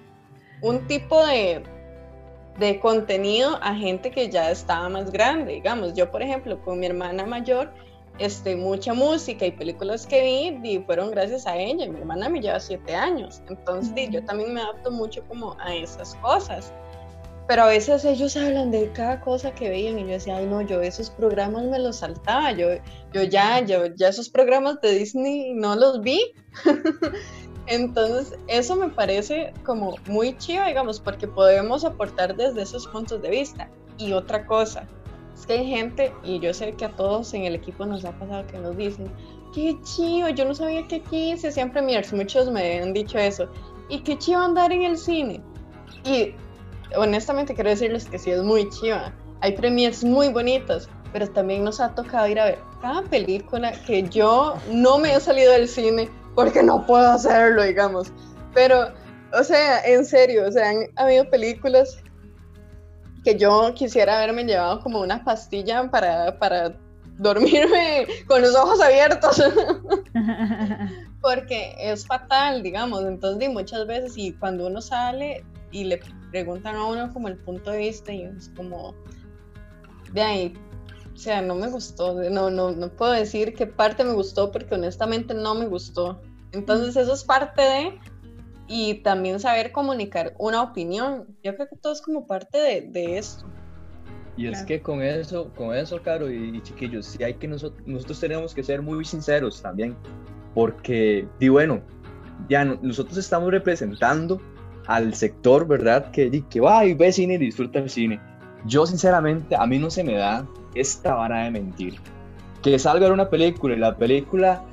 un tipo de, de contenido a gente que ya estaba más grande, digamos. Yo, por ejemplo, con mi hermana mayor, este, mucha música y películas que vi y fueron gracias a ella. Mi hermana me lleva siete años, entonces yo también me adapto mucho como a esas cosas. Pero a veces ellos hablan de cada cosa que veían y yo decía, ay no, yo esos programas me los saltaba, yo, yo ya, yo ya esos programas de Disney no los vi. Entonces, eso me parece como muy chido, digamos, porque podemos aportar desde esos puntos de vista. Y otra cosa, que hay gente, y yo sé que a todos en el equipo nos ha pasado que nos dicen, qué chido, yo no sabía que aquí se hacían premiers, muchos me han dicho eso, y qué chido andar en el cine. Y honestamente quiero decirles que sí es muy chiva. Hay premiers muy bonitos, pero también nos ha tocado ir a ver cada película que yo no me he salido del cine porque no puedo hacerlo, digamos. Pero, o sea, en serio, o sea, han habido películas que yo quisiera haberme llevado como una pastilla para, para dormirme con los ojos abiertos. porque es fatal, digamos. Entonces, muchas veces, y cuando uno sale y le preguntan a uno como el punto de vista, y es como, de ahí, o sea, no me gustó, no, no, no puedo decir qué parte me gustó porque honestamente no me gustó. Entonces eso es parte de, y también saber comunicar una opinión. Yo creo que todo es como parte de, de esto. Y es que con eso, con eso, Caro y, chiquillos, sí hay que nosotros, nosotros tenemos que ser muy sinceros también, porque, y bueno, ya nosotros estamos representando al sector, ¿verdad? Que, que va y ve cine y disfruta el cine. Yo, sinceramente, a mí no se me da esta vara de mentir. Que salga una película y la película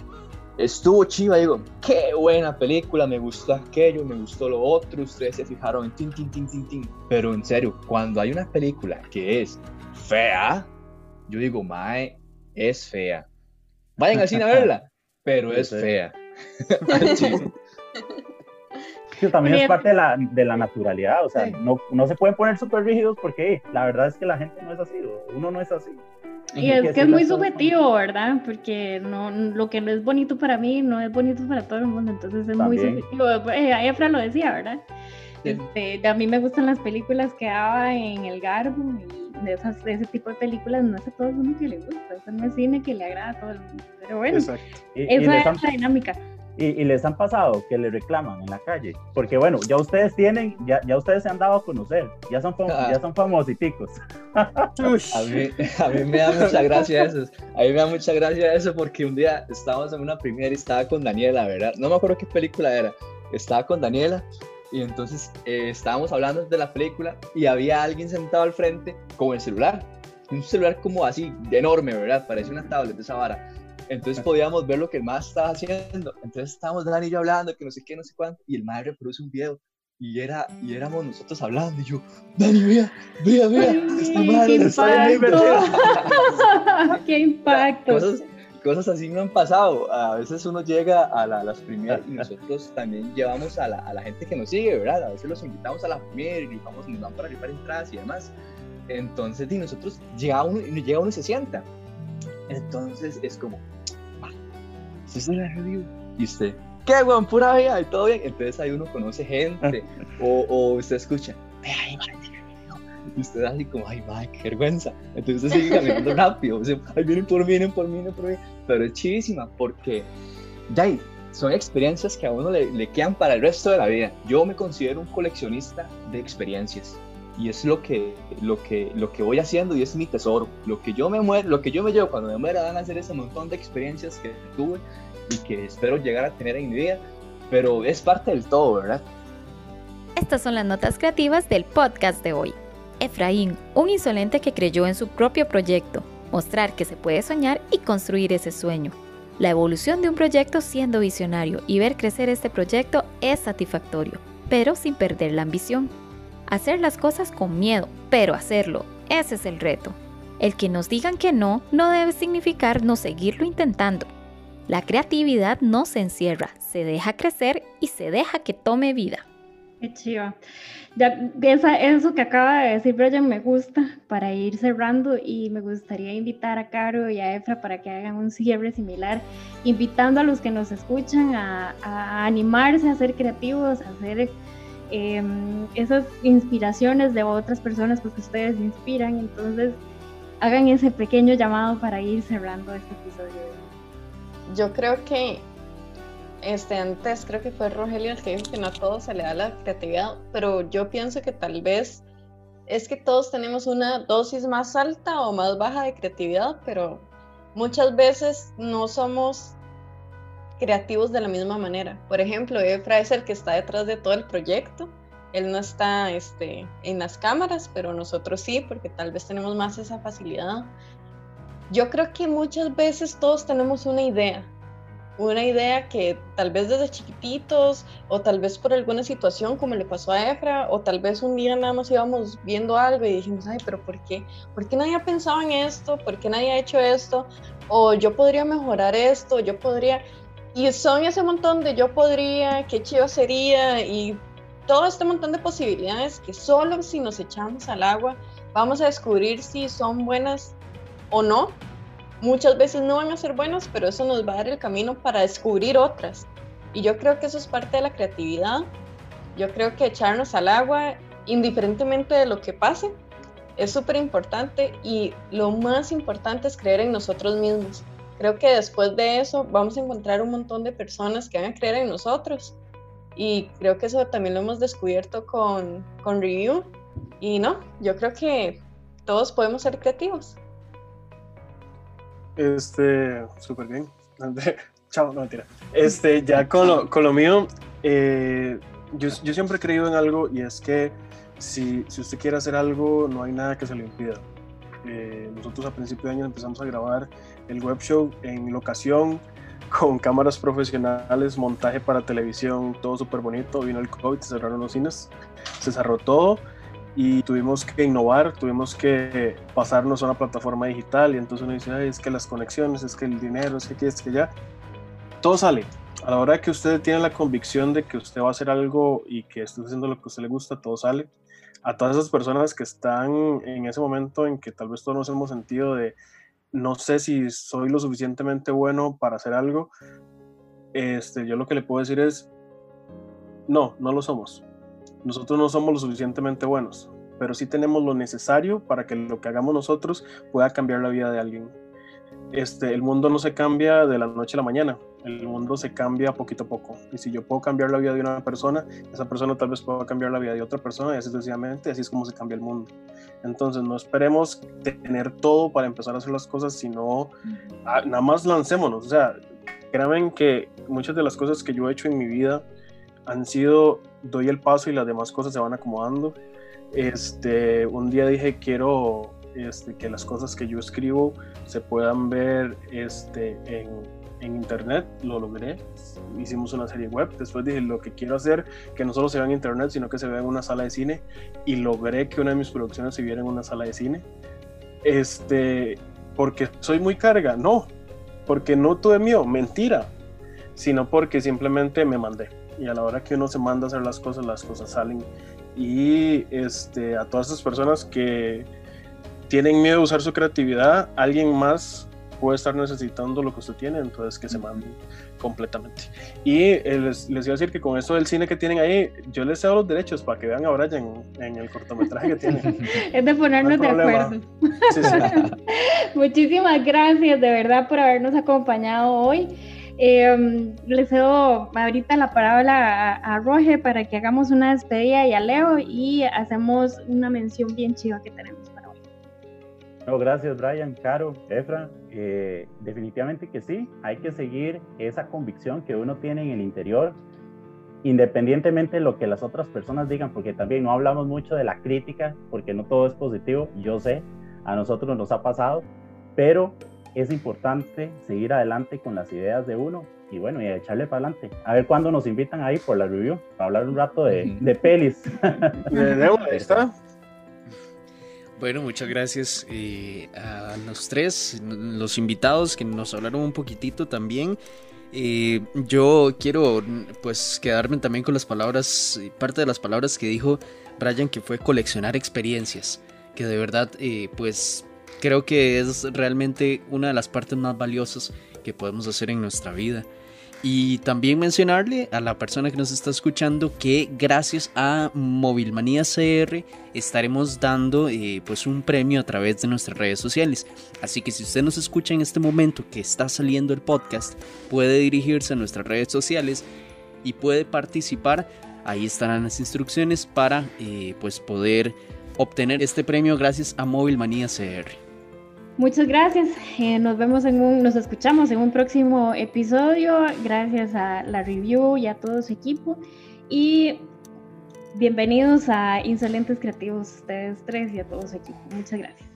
estuvo chiva, digo, qué buena película, me gustó aquello, me gustó lo otro, ustedes se fijaron en tin, tin, tin, tin, tin. Pero en serio, cuando hay una película que es fea, yo digo, mae, es fea. Vayan al cine a verla, pero es fea. también es parte de la, de la naturalidad, o sea, no, no se pueden poner súper rígidos porque la verdad es que la gente no es así, uno no es así. Y es que es muy subjetivo, ¿verdad? Porque no, lo que no es bonito para mí no es bonito para todo el mundo, entonces es muy subjetivo. Eh, Efra lo decía, ¿verdad? Este, a mí me gustan las películas que daba en el Garbo y de, esas, ese tipo de películas no es a todo el mundo que le gusta, eso no es cine que le agrada a todo el mundo. Pero bueno, esa es la dinámica. Y, les han pasado que le reclaman en la calle. Porque bueno, ya ustedes tienen, ya, ya ustedes se han dado a conocer, ya son, ah. ya son famositicos. a, mí, a mí me da mucha gracia eso. A mí me da mucha gracia eso porque un día estábamos en una primera y estaba con Daniela, ¿verdad? No me acuerdo qué película era. Estaba con Daniela y entonces eh, estábamos hablando de la película y había alguien sentado al frente con el celular. Un celular como así, enorme, ¿verdad? Parece una tablet de esa vara. Entonces podíamos ver lo que el más estaba haciendo. Entonces estábamos Dani y yo hablando, que no sé qué, no sé cuánto, y el más reproduce un video. Y, era, y éramos nosotros hablando, y yo, Dani, vea, vea, vea, este madre ¡Qué impacto! ¡Qué impacto! cosas así me han pasado. A veces uno llega a las primeras y nosotros también llevamos a la, a la, gente que nos sigue, ¿verdad? A veces los invitamos a la primera y vamos, nos dan para rifar entradas y demás. Entonces, y nosotros llega uno, llega uno y se sienta. Entonces es como, ¿es la review? Y usted, ¿qué, weón? Pura vida y todo bien. Entonces ahí uno conoce gente o, o usted escucha, ve ahí, y usted así como, ay, madre, qué vergüenza. Entonces usted sigue caminando rápido. O sea, ay, vienen por mí, vienen por mí, vienen por mí. Pero es chivísima porque, ya, son experiencias que a uno le, le, quedan para el resto de la vida. Yo me considero un coleccionista de experiencias y es lo que, lo que, lo que voy haciendo y es mi tesoro. Lo que yo me muero, lo que yo me llevo cuando me muera van a ser ese montón de experiencias que tuve y que espero llegar a tener en mi vida, pero es parte del todo, ¿verdad? Estas son las notas creativas del podcast de hoy. Efraín, un insolente que creyó en su propio proyecto, mostrar que se puede soñar y construir ese sueño. La evolución de un proyecto siendo visionario y ver crecer este proyecto es satisfactorio, pero sin perder la ambición. Hacer las cosas con miedo, pero hacerlo, ese es el reto. El que nos digan que no no debe significar no seguirlo intentando. La creatividad no se encierra, se deja crecer y se deja que tome vida. Qué chiva. Ya, eso que acaba de decir Brian me gusta para ir cerrando y me gustaría invitar a Caro y a Efra para que hagan un cierre similar, invitando a los que nos escuchan a, animarse a ser creativos, a hacer em, esas inspiraciones de otras personas porque ustedes inspiran. Entonces, hagan ese pequeño llamado para ir cerrando este episodio. Yo creo que este, antes creo que fue Rogelio el que dijo que no a todos se le da la creatividad, pero yo pienso que tal vez es que todos tenemos una dosis más alta o más baja de creatividad, pero muchas veces no somos creativos de la misma manera. Por ejemplo, Efra es el que está detrás de todo el proyecto. Él no está este, en las cámaras, pero nosotros sí, porque tal vez tenemos más esa facilidad. Yo creo que muchas veces todos tenemos una idea, una idea que tal vez desde chiquititos o tal vez por alguna situación como le pasó a Efra o tal vez un día nada más íbamos viendo algo y dijimos, ay, pero ¿por qué? ¿Por qué nadie ha pensado en esto? ¿Por qué nadie ha hecho esto? O yo podría mejorar esto, yo podría... Y son ese montón de yo podría, qué chido sería y todo este montón de posibilidades que solo si nos echamos al agua vamos a descubrir si son buenas o no muchas veces no van a ser buenas, pero eso nos va a dar el camino para descubrir otras. Y yo creo que eso es parte de la creatividad. Yo creo que echarnos al agua, indiferentemente de lo que pase, es súper importante y lo más importante es creer en nosotros mismos. Creo que después de eso vamos a encontrar un montón de personas que van a creer en nosotros. Y creo que eso también lo hemos descubierto con, con Review. Y no, yo creo que todos podemos ser creativos. Este, súper bien. Chao, no mentira. Este, ya con lo, con lo mío, eh, yo, yo, siempre he creído en algo y es que si, si, usted quiere hacer algo, no hay nada que se le impida. Eh, nosotros a principio de año empezamos a grabar el web show en locación, con cámaras profesionales, montaje para televisión, todo súper bonito. Vino el COVID, cerraron los cines, se cerró todo y tuvimos que innovar, tuvimos que pasarnos a una plataforma digital y entonces uno dice, es que las conexiones, es que el dinero, es que es que ya, todo sale. A la hora que usted tiene la convicción de que usted va a hacer algo y que está haciendo lo que a usted le gusta, todo sale. A todas esas personas que están en ese momento en que tal vez todos nos hemos sentido de no sé si soy lo suficientemente bueno para hacer algo, este, yo lo que le puedo decir es, no, no lo somos nosotros no somos lo suficientemente buenos, pero sí tenemos lo necesario para que lo que hagamos nosotros pueda cambiar la vida de alguien. Este, el mundo no se cambia de la noche a la mañana, el mundo se cambia poquito a poco. Y si yo puedo cambiar la vida de una persona, esa persona tal vez pueda cambiar la vida de otra persona y así sucesivamente, así es como se cambia el mundo. Entonces no esperemos tener todo para empezar a hacer las cosas, sino ah, nada más lancémonos. O sea, créanme que muchas de las cosas que yo he hecho en mi vida han sido doy el paso y las demás cosas se van acomodando. Este, un día dije, quiero este, que las cosas que yo escribo se puedan ver este, en, en, internet, lo logré. Hicimos una serie web. Después dije, lo que quiero hacer, que no solo se vea en internet, sino que se vea en una sala de cine. Y logré que una de mis producciones se viera en una sala de cine. Este, porque soy muy carga, no. porque no tuve miedo, mentira, sino porque simplemente me mandé. Y a la hora que uno se manda a hacer las cosas, las cosas salen. Y este, a todas esas personas que tienen miedo de usar su creatividad, alguien más puede estar necesitando lo que usted tiene, entonces que se manden completamente. Y eh, les, les, iba a decir que con eso del cine que tienen ahí, yo les cedo los derechos para que vean a Brian en, el cortometraje que tienen. es de ponernos de acuerdo. Muchísimas gracias de verdad por habernos acompañado hoy. Eh, les cedo ahorita la palabra a, a Roger para que hagamos una despedida y a Leo y hacemos una mención bien chiva que tenemos gracias Brian, Caro, Efra. Eh, definitivamente que sí, hay que seguir esa convicción que uno tiene en el interior, independientemente de lo que las otras personas digan, porque también no hablamos mucho de la crítica, porque no todo es positivo, yo sé, a nosotros nos ha pasado, pero es importante seguir adelante con las ideas de uno y bueno, y echarle para adelante. A ver cuándo nos invitan ahí por la review, para hablar un rato de, de pelis. De, ahí está. Bueno, muchas gracias eh, a los tres, los invitados que nos hablaron un poquitito también. Eh, yo quiero pues quedarme también con las palabras, parte de las palabras que dijo Brian, que fue coleccionar experiencias, que de verdad eh, pues creo que es realmente una de las partes más valiosas que podemos hacer en nuestra vida. Y también mencionarle a la persona que nos está escuchando que gracias a Movilmanía CR estaremos dando eh, pues un premio a través de nuestras redes sociales. Así que si usted nos escucha en este momento que está saliendo el podcast, puede dirigirse a nuestras redes sociales y puede participar. Ahí estarán las instrucciones para eh, pues poder obtener este premio gracias a Movilmanía CR. Muchas gracias. Eh, nos vemos en un, nos escuchamos en un próximo episodio. Gracias a la review y a todo su equipo. Y bienvenidos a Insolentes Creativos, ustedes tres y a todo su equipo. Muchas gracias.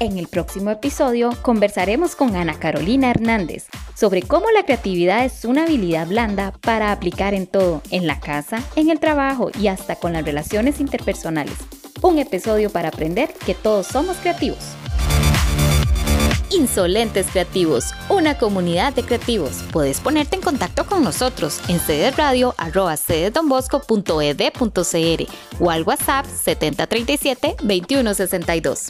En el próximo episodio conversaremos con Ana Carolina Hernández sobre cómo la creatividad es una habilidad blanda para aplicar en todo, en la casa, en el trabajo y hasta con las relaciones interpersonales un episodio para aprender que todos somos creativos. Insolentes Creativos, una comunidad de creativos. Puedes ponerte en contacto con nosotros en cederradio.cedesdonbosco.ed.cr o al WhatsApp 7037 2162.